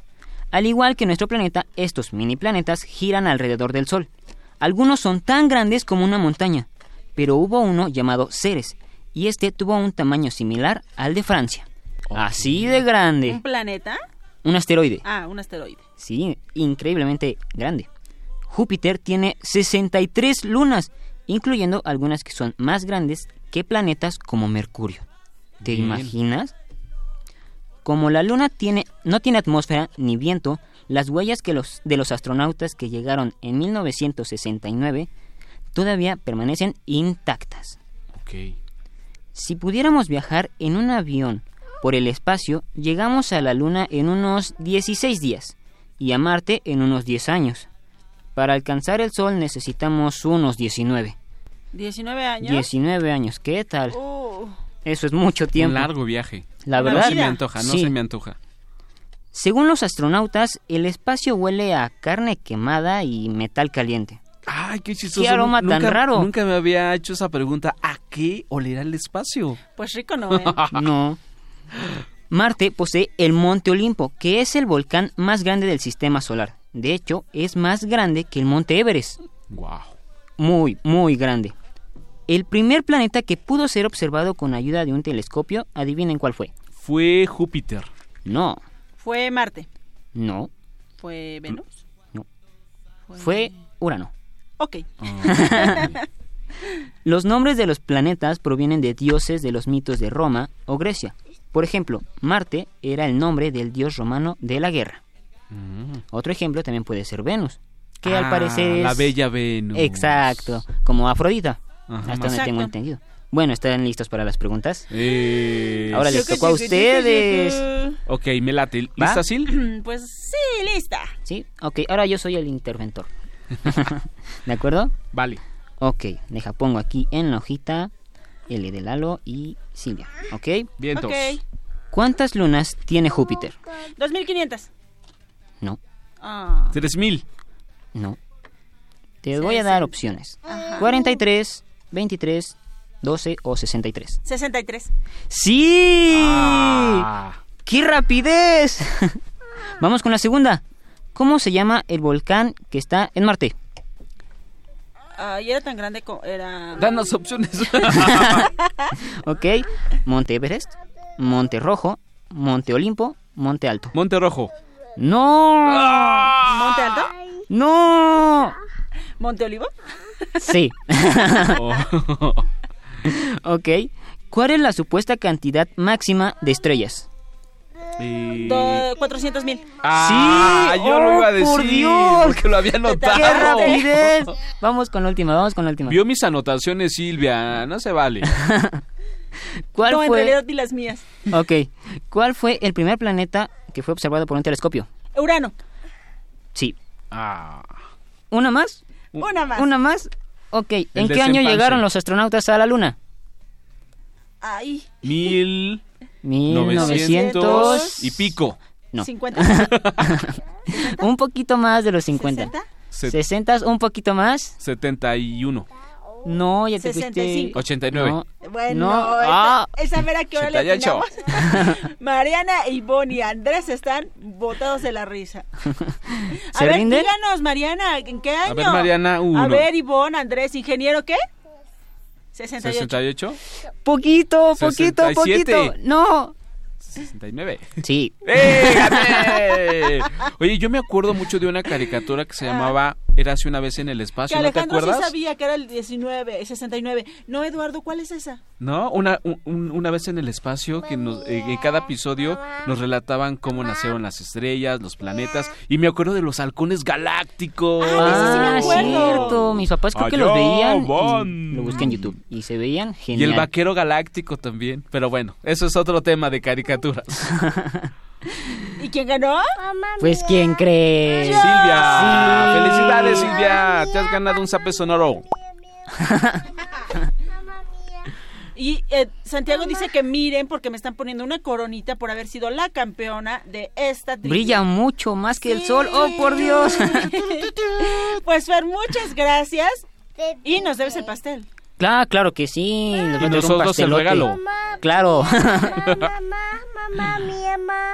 Al igual que nuestro planeta, estos mini planetas giran alrededor del Sol. Algunos son tan grandes como una montaña, pero hubo uno llamado Ceres, y este tuvo un tamaño similar al de Francia. Así de ¿Un grande. planeta? Un asteroide. Ah, un asteroide. Sí, increíblemente grande. Júpiter tiene 63 lunas, incluyendo algunas que son más grandes que planetas como Mercurio. ¿Te Bien. imaginas? Como la luna tiene, no tiene atmósfera ni viento, las huellas que los, de los astronautas que llegaron en 1969 todavía permanecen intactas. Ok. Si pudiéramos viajar en un avión por el espacio, llegamos a la Luna en unos 16 días y a Marte en unos 10 años. Para alcanzar el Sol necesitamos unos 19. 19 años. 19 años, ¿qué tal? Uh, Eso es mucho tiempo. Un largo viaje. La Una No verdad. se me antoja, no Sí. se me antoja. Según los astronautas, el espacio huele a carne quemada y metal caliente. Ay, qué chistoso. Qué aroma Nunca- tan raro. Nunca me había hecho esa pregunta. ¿A qué olerá el espacio? pues rico no, ¿eh? [LAUGHS] No. Marte posee el Monte Olimpo, que es el volcán más grande del sistema solar. De hecho, es más grande que el Monte Everest. Wow. Muy, muy grande. El primer planeta que pudo ser observado con ayuda de un telescopio, adivinen cuál fue. Fue Júpiter. No, Fue Marte. no, Fue Venus. no. Fue Urano. Ok. [LAUGHS] Los nombres de los planetas provienen de dioses de los mitos de Roma o Grecia. Por ejemplo, Marte era el nombre del dios romano de la guerra. Otro ejemplo también puede ser Venus, que al Ah, parecer es... La bella Venus. Exacto, como Afrodita, Ajá, hasta donde tengo Exacto. entendido. Bueno, ¿están listos para las preguntas? Eh, Ahora les tocó a ustedes. Ok, me late. ¿Lista, Sil? [CLEARS THROAT] Pues sí, lista. ¿Sí? Ok, ahora yo soy el interventor. [LAUGHS] ¿De acuerdo? Vale. Ok, deja, pongo aquí en la hojita L de Lalo y Silvia. ¿Ok? Vientos. Ok. ¿Cuántas lunas tiene Júpiter? 2500. No, Ah. 3000. no. Te voy a dar opciones. 43, 23, 12 o 63. 63. ¡Sí! Ah. ¡Qué rapidez! [LAUGHS] Vamos con la segunda. ¿Cómo se llama el volcán que está en Marte? Ah, y era tan grande como era. Danos opciones. [LAUGHS] ¿Ok? Monte Everest, Monte Rojo, Monte Olimpo, Monte Alto. Monte Rojo. ¡No! ¿Monte Alto? ¡No! ¿Monte Olivo? Sí. Oh. [LAUGHS] ok. ¿Cuál es la supuesta cantidad máxima de estrellas? Y- 400 mil. Ah, Sí, yo lo iba a oh, decir por Dios. porque lo había notado. ¡Qué rapidez! [LAUGHS] Vamos con la última, vamos con la última. Vio mis anotaciones, Silvia. No se vale. [LAUGHS] ¿Cuál no, en fue? realidad ni las mías. Ok. ¿Cuál fue el primer planeta que fue observado por un telescopio? Urano. Sí. Ah. ¿Una más? Una más. ¿Una más? Ok. ¿En qué año llegaron los astronautas a la Luna? Ahí. Mil [LAUGHS] 1900 novecientos y pico. No. 50. [LAUGHS] un poquito más de los 50. Se- 60, un poquito más. 71. No, ya te 65. fuiste. 89. No. Bueno, No. esa, Ah. esa ver a qué hora le 88. atinamos. [LAUGHS] Mariana, Ivonne y Andrés están botados de la risa. [LAUGHS] A ¿Se ver, rinden? díganos, Mariana, ¿en qué año? ver, Mariana, uno. A ver, Ivonne, Andrés, ¿ingeniero qué? 68. 68. Poquito, poquito, 67. poquito. No. 69. Sí. ¡Eh! [LAUGHS] Oye, yo me acuerdo mucho de una caricatura que se llamaba Érase una vez en el Que espacio, ¿no te Alejandro sí acuerdas? sabía que era el 19, el 69. No, Eduardo, ¿cuál es esa? ¿No? Una, un- un- una vez en el espacio que nos, eh, en cada episodio nos relataban cómo nacieron las estrellas, los planetas. Y me acuerdo de los halcones galácticos. Ah, cierto. Mis papás creo que Allá los veían. van. y Lo busqué en YouTube. Y se veían Y genial. el vaquero galáctico también. Pero bueno, eso es otro tema de caricaturas. [LAUGHS] ¿Y quién ganó? Pues, ¿quién cree? Silvia, Sí. felicidades Silvia, te has ganado un zape sonoro. Y eh, Santiago dice que miren porque me están poniendo una coronita por haber sido la campeona de esta trivia. Brilla mucho más que el sol. ¡Oh, por Dios! Pues Fer, muchas gracias. Y nos debes el pastel. claro, claro que sí. Y nosotros el regalo. Claro. [LAUGHS] Mamá, mamá, mi mamá.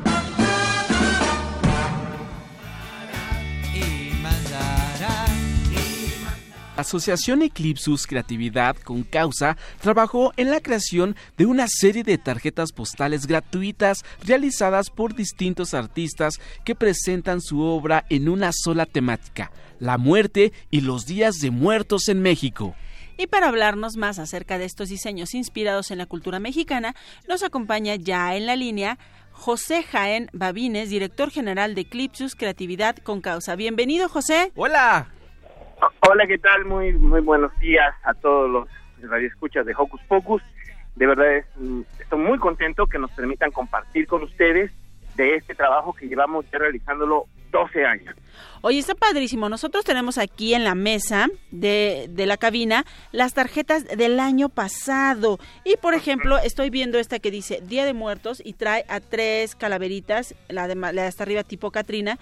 Asociación Eclipsus Creatividad con Causa trabajó en la creación de una serie de tarjetas postales gratuitas realizadas por distintos artistas que presentan su obra en una sola temática, la muerte y los días de muertos en México. Y para hablarnos más acerca de estos diseños inspirados en la cultura mexicana, nos acompaña ya en la línea José Jaén Babines, director general de Eclipsus Creatividad con Causa. Bienvenido, José. Hola. Hola, ¿qué tal? Muy muy buenos días a todos los radioescuchas de Hocus Pocus. De verdad, es, mm, estoy muy contento que nos permitan compartir con ustedes de este trabajo que llevamos ya realizándolo 12 años. Oye, está padrísimo. Nosotros tenemos aquí en la mesa de, de la cabina las tarjetas del año pasado. Y, por ejemplo, estoy viendo esta que dice Día de Muertos y trae a tres calaveritas, la de, la de hasta arriba tipo Catrina,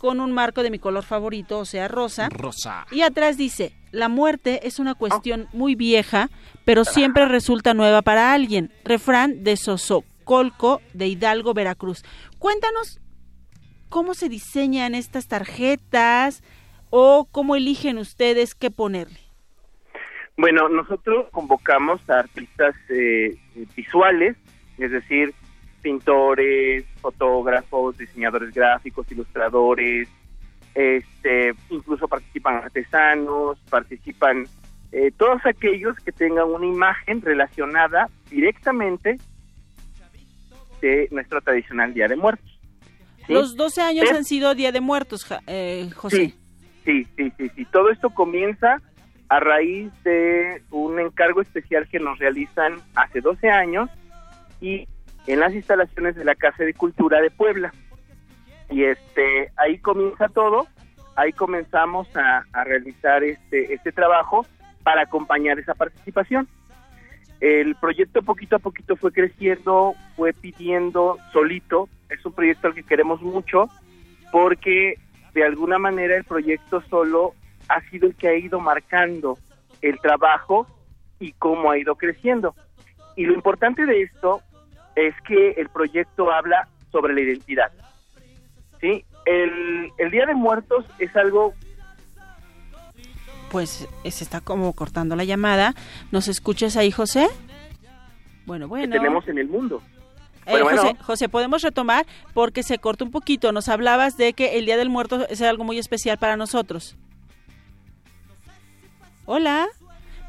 con un marco de mi color favorito, o sea, rosa. Rosa. Y atrás dice, la muerte es una cuestión muy vieja, pero siempre resulta nueva para alguien. Refrán de Sosocolco, de Hidalgo, Veracruz. Cuéntanos cómo se diseñan estas tarjetas o cómo eligen ustedes qué ponerle. Bueno, nosotros convocamos a artistas eh, visuales, es decir, pintores, fotógrafos, diseñadores gráficos, ilustradores, este, incluso participan artesanos, participan eh, todos aquellos que tengan una imagen relacionada directamente de nuestro tradicional Día de Muertos. ¿sí? Los 12 años han sido Día de Muertos, eh, José. Sí, sí, sí, sí. Todo esto comienza a raíz de un encargo especial que nos realizan hace 12 años y en las instalaciones de la Casa de Cultura de Puebla. Y este ahí comienza todo, ahí comenzamos a, a realizar este, este trabajo para acompañar esa participación. El proyecto poquito a poquito fue creciendo, fue pidiendo solito, es un proyecto al que queremos mucho porque de alguna manera el proyecto solo ha sido el que ha ido marcando el trabajo y cómo ha ido creciendo. Y lo importante de esto es que el proyecto habla sobre la identidad. ¿sí? El, el Día de Muertos es algo Pues eh, se está como cortando la llamada. ¿Nos escuchas ahí, José? Bueno, que bueno. tenemos en el mundo. Eh, Bueno, bueno. José, José, podemos retomar porque se cortó un poquito. Nos hablabas de que el Día del Muerto es algo muy especial para nosotros. Hola.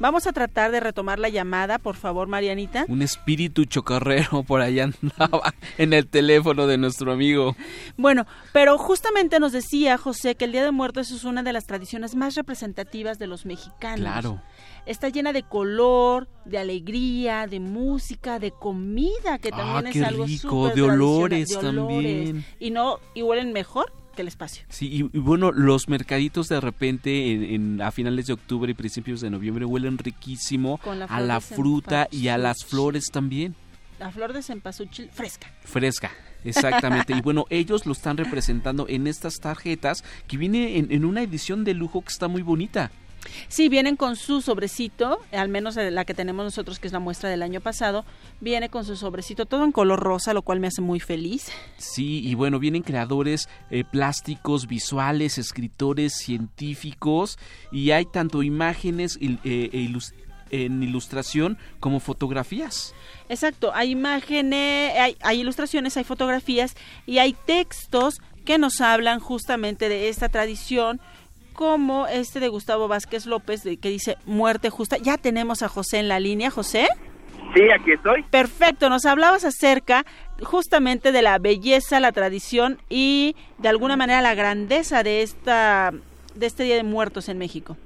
Vamos a tratar de retomar la llamada, por favor, Marianita. Un espíritu chocarrero por allá andaba en el teléfono de nuestro amigo. Bueno, pero justamente nos decía José que el Día de Muertos es una de las tradiciones más representativas de los mexicanos. Claro. Está llena de color, de alegría, de música, de comida, que Ah, también es qué algo rico, de olores de olores. también. Y no, y huelen mejor que el espacio. Sí, y, y bueno, los mercaditos de repente en, en- a finales de octubre y principios de noviembre huelen riquísimo Con la a la fruta y a las flores también. La flor de cempasúchil fresca. Fresca, exactamente. y [LAUGHS] bueno, ellos lo están representando en estas tarjetas que viene en, en una edición de lujo que está muy bonita. Sí, vienen con su sobrecito, al menos la que tenemos nosotros, que es la muestra del año pasado, viene con su sobrecito todo en color rosa, lo cual me hace muy feliz. Sí, y bueno, vienen creadores eh, plásticos, visuales, escritores, científicos, y hay tanto imágenes eh, e ilus- en ilustración como fotografías. Exacto, hay imágenes, hay, hay ilustraciones, hay fotografías y hay textos que nos hablan justamente de esta tradición, como este de Gustavo Vázquez López, de, que dice muerte justa. Ya tenemos a José en la línea, José. Sí, aquí estoy. Perfecto, nos hablabas acerca justamente de la belleza, la tradición y de alguna manera la grandeza de esta de este Día de Muertos en México.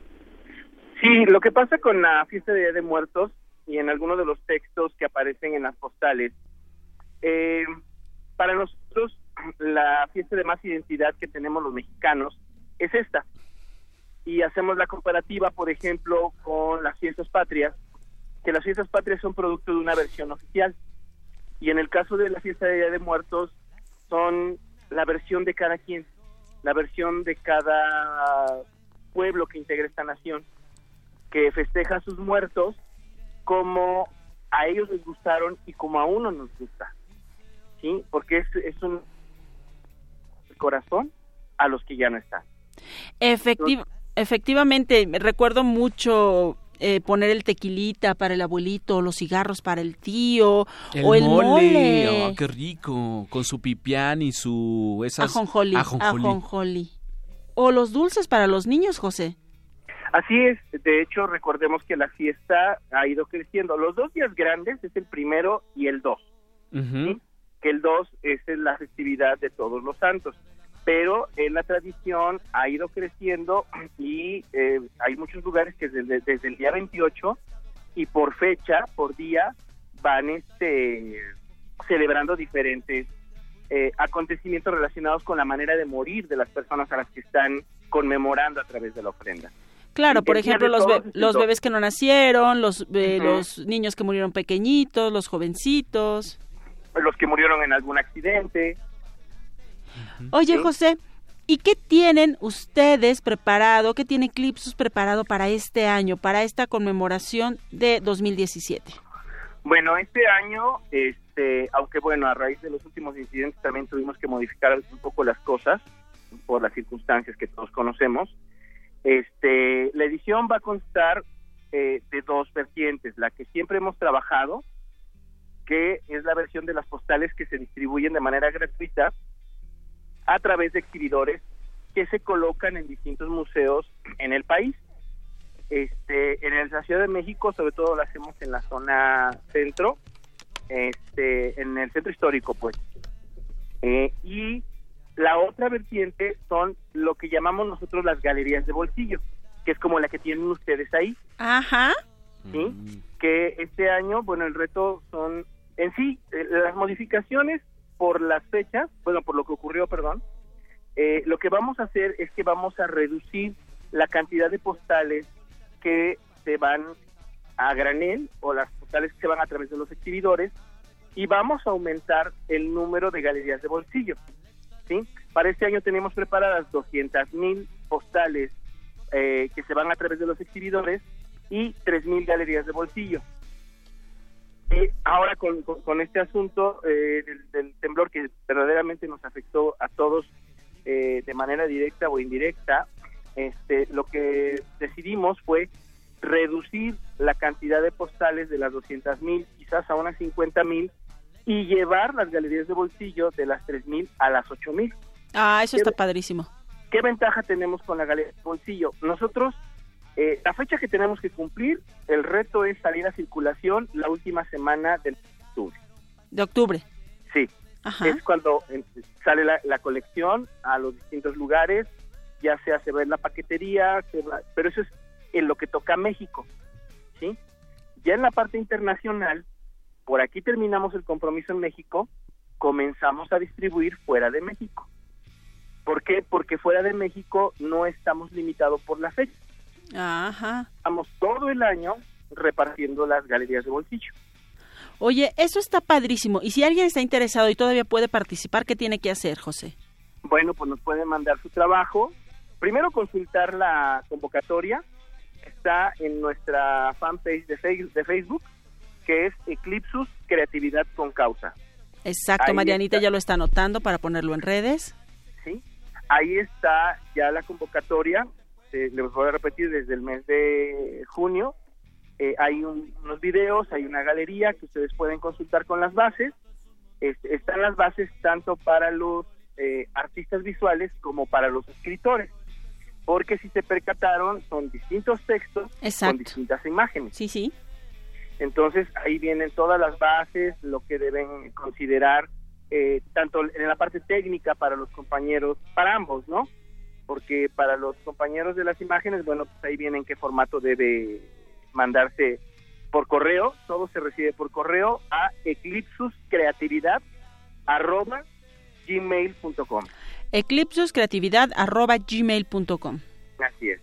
Sí, lo que pasa con la fiesta de Día de Muertos y en algunos de los textos que aparecen en las postales, eh, para nosotros la fiesta de más identidad que tenemos los mexicanos es esta. Y hacemos la comparativa, por ejemplo, con las fiestas patrias, que las fiestas patrias son producto de una versión oficial. Y en el caso de la fiesta de Día de Muertos, son la versión de cada quien, la versión de cada pueblo que integra esta nación que festeja a sus muertos como a ellos les gustaron y como a uno nos gusta. ¿Sí? Porque es, es un corazón a los que ya no están. Efectiv- efectivamente, me recuerdo mucho eh, poner el tequilita para el abuelito, los cigarros para el tío, El o el mole, mole. oh, qué rico, con su pipián y su esas ajonjolí. O los dulces para los niños, José. Así es, de hecho recordemos que la fiesta ha ido creciendo. Los dos días grandes es el primero y el dos, que el dos es la festividad de todos los santos. Pero en la tradición ha ido creciendo y eh, hay muchos lugares que desde, desde el día 28 y por fecha, por día, van este celebrando diferentes eh, acontecimientos relacionados con la manera de morir de las personas a las que están conmemorando a través de la ofrenda. Claro, por ejemplo, los, be- los bebés que no nacieron, los, eh, los niños que murieron pequeñitos, los jovencitos. los que murieron en algún accidente. Oye, Sí. José, ¿Y qué tienen ustedes preparado, qué tiene Eclipsus preparado para este año, para esta conmemoración de 2017? Bueno, este año, este, aunque bueno, a raíz de los últimos incidentes también tuvimos que modificar un poco las cosas por las circunstancias que todos conocemos. Este, la edición va a constar eh, de dos vertientes, la que siempre hemos trabajado, que es la versión de las postales que se distribuyen de manera gratuita a través de exhibidores que se colocan en distintos museos en el país. Este, en la Ciudad de México, sobre todo lo hacemos en la zona centro, este, en el centro histórico, pues. Eh, y la otra vertiente son lo que llamamos nosotros las galerías de bolsillo, que es como la que tienen ustedes ahí. Ajá. ¿sí? Que este año, bueno, el reto son en sí eh, las modificaciones por las fechas, bueno, por lo que ocurrió, perdón. eh, lo que vamos a hacer es que vamos a reducir la cantidad de postales que se van a granel o las postales que se van a través de los exhibidores y vamos a aumentar el número de galerías de bolsillo. ¿sí? Para este año tenemos preparadas 200 mil postales eh, que se van a través de los exhibidores y 3 mil galerías de bolsillo. Y ahora con, con- con este asunto eh, del, del temblor que verdaderamente nos afectó a todos eh, de manera directa o indirecta, este, lo que decidimos fue reducir la cantidad de postales de las 200 mil quizás a unas 50 mil y llevar las galerías de bolsillo de las 3 mil a las 8 mil. Ah, eso está padrísimo. ¿Qué ventaja tenemos con la galería de bolsillo? Nosotros, eh, la fecha que tenemos que cumplir, el reto es salir a circulación la última semana del octubre. De octubre. Sí, Ajá. es cuando eh, sale la, la colección a los distintos lugares, ya sea se va en la paquetería, se va- pero eso es en lo que toca a México, ¿sí? Ya en la parte internacional, por aquí terminamos el compromiso en México, comenzamos a distribuir fuera de México. ¿Por qué? Porque fuera de México no estamos limitados por la fecha. Ajá. Estamos todo el año repartiendo las galerías de bolsillo. Oye, eso está padrísimo. Y si alguien está interesado y todavía puede participar, ¿qué tiene que hacer, José? Bueno, pues nos pueden mandar su trabajo. Primero consultar la convocatoria. Está en nuestra fanpage de, Facebook, que es Eclipsus Creatividad con Causa. Exacto, Ahí Marianita está. ya lo está anotando para ponerlo en redes. ¿sí? Ahí está ya la convocatoria. Eh, les voy a repetir desde el mes de junio. Eh, hay un- unos videos, hay una galería que ustedes pueden consultar con las bases. Este, están las bases tanto para los eh, artistas visuales como para los escritores. Porque si se percataron, son distintos textos Exacto. con distintas imágenes. Sí, sí. Entonces ahí vienen todas las bases, lo que deben considerar, eh, tanto en la parte técnica para los compañeros, para ambos, ¿no? Porque para los compañeros de las imágenes, bueno, pues ahí viene en qué formato debe mandarse por correo, todo se recibe por correo a eclipsuscreatividad arroba gmail.com. eclipsuscreatividad.gmail.com Así es.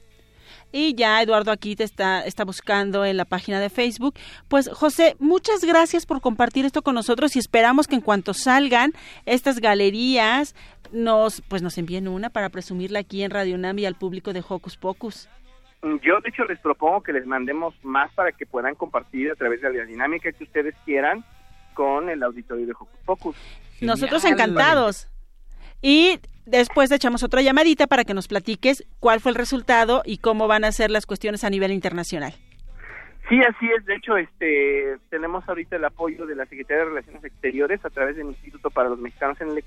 Y ya Eduardo aquí te está, está buscando en la página de Facebook. Pues José, muchas gracias por compartir esto con nosotros y esperamos que en cuanto salgan estas galerías nos pues nos envíen una para presumirla aquí en Radio UNAM y al público de Hocus Pocus. Yo, de hecho, les propongo que les mandemos más para que puedan compartir a través de la dinámica que ustedes quieran con el auditorio de Hocus Pocus. Nosotros encantados. Y después echamos otra llamadita para que nos platiques cuál fue el resultado y cómo van a ser las cuestiones a nivel internacional. Sí, así es. De hecho, este, tenemos ahorita el apoyo de la Secretaría de Relaciones Exteriores a través del Instituto para los Mexicanos en el,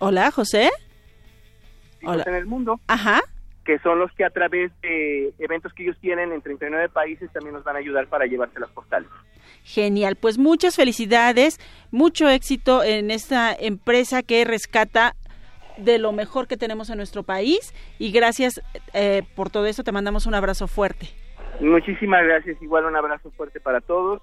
Hola, José. Hola. en el Mundo, Ajá. que son los que a través de eventos que ellos tienen en 39 países también nos van a ayudar para llevarse las postales. Genial, pues muchas felicidades, mucho éxito en esta empresa que rescata de lo mejor que tenemos en nuestro país y gracias eh, por todo eso, te mandamos un abrazo fuerte. Muchísimas gracias. Igual un abrazo fuerte para todos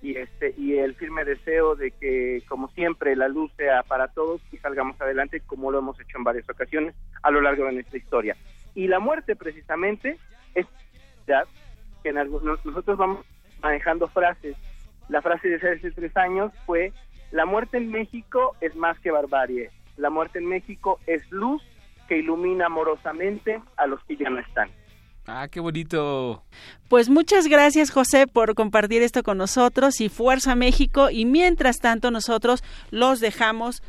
y este y el firme deseo de que, como siempre, la luz sea para todos y salgamos adelante como lo hemos hecho en varias ocasiones a lo largo de nuestra historia. Y la muerte, precisamente, es que nosotros vamos manejando frases. La frase de hace tres años fue: La muerte en México es más que barbarie. la muerte en México es luz que ilumina amorosamente a los que ya no están. Ah, qué bonito. Pues muchas gracias José por compartir esto con nosotros y Fuerza México y mientras tanto nosotros los dejamos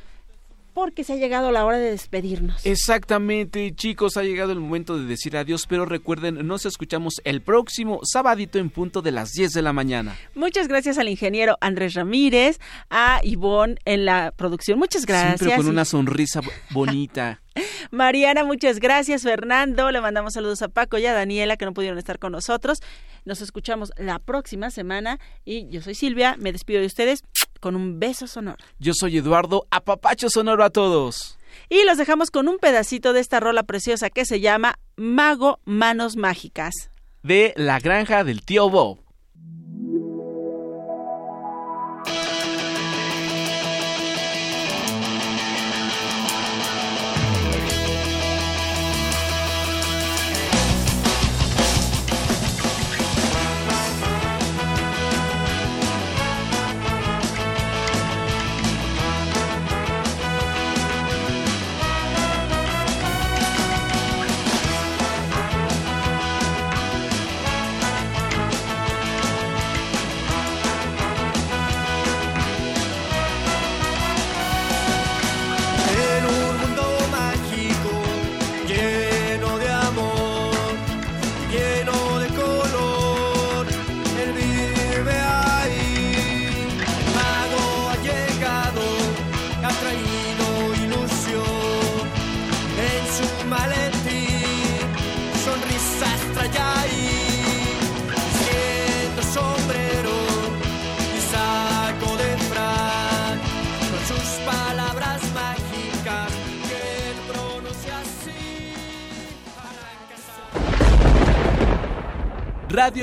porque se ha llegado la hora de despedirnos. Exactamente, chicos, ha llegado el momento de decir adiós, pero recuerden, nos escuchamos el próximo sabadito en punto de las 10 de la mañana. Muchas gracias al ingeniero Andrés Ramírez, a Ivonne en la producción. Muchas gracias. Siempre con una sonrisa bonita. [LAUGHS] Mariana, muchas gracias. Fernando, le mandamos saludos a Paco y a Daniela que no pudieron estar con nosotros. Nos escuchamos la próxima semana y yo soy Silvia, me despido de ustedes con un beso sonoro. Yo soy Eduardo, apapacho sonoro a todos. Y los dejamos con un pedacito de esta rola preciosa que se llama Mago Manos Mágicas. De La Granja del Tío Bob.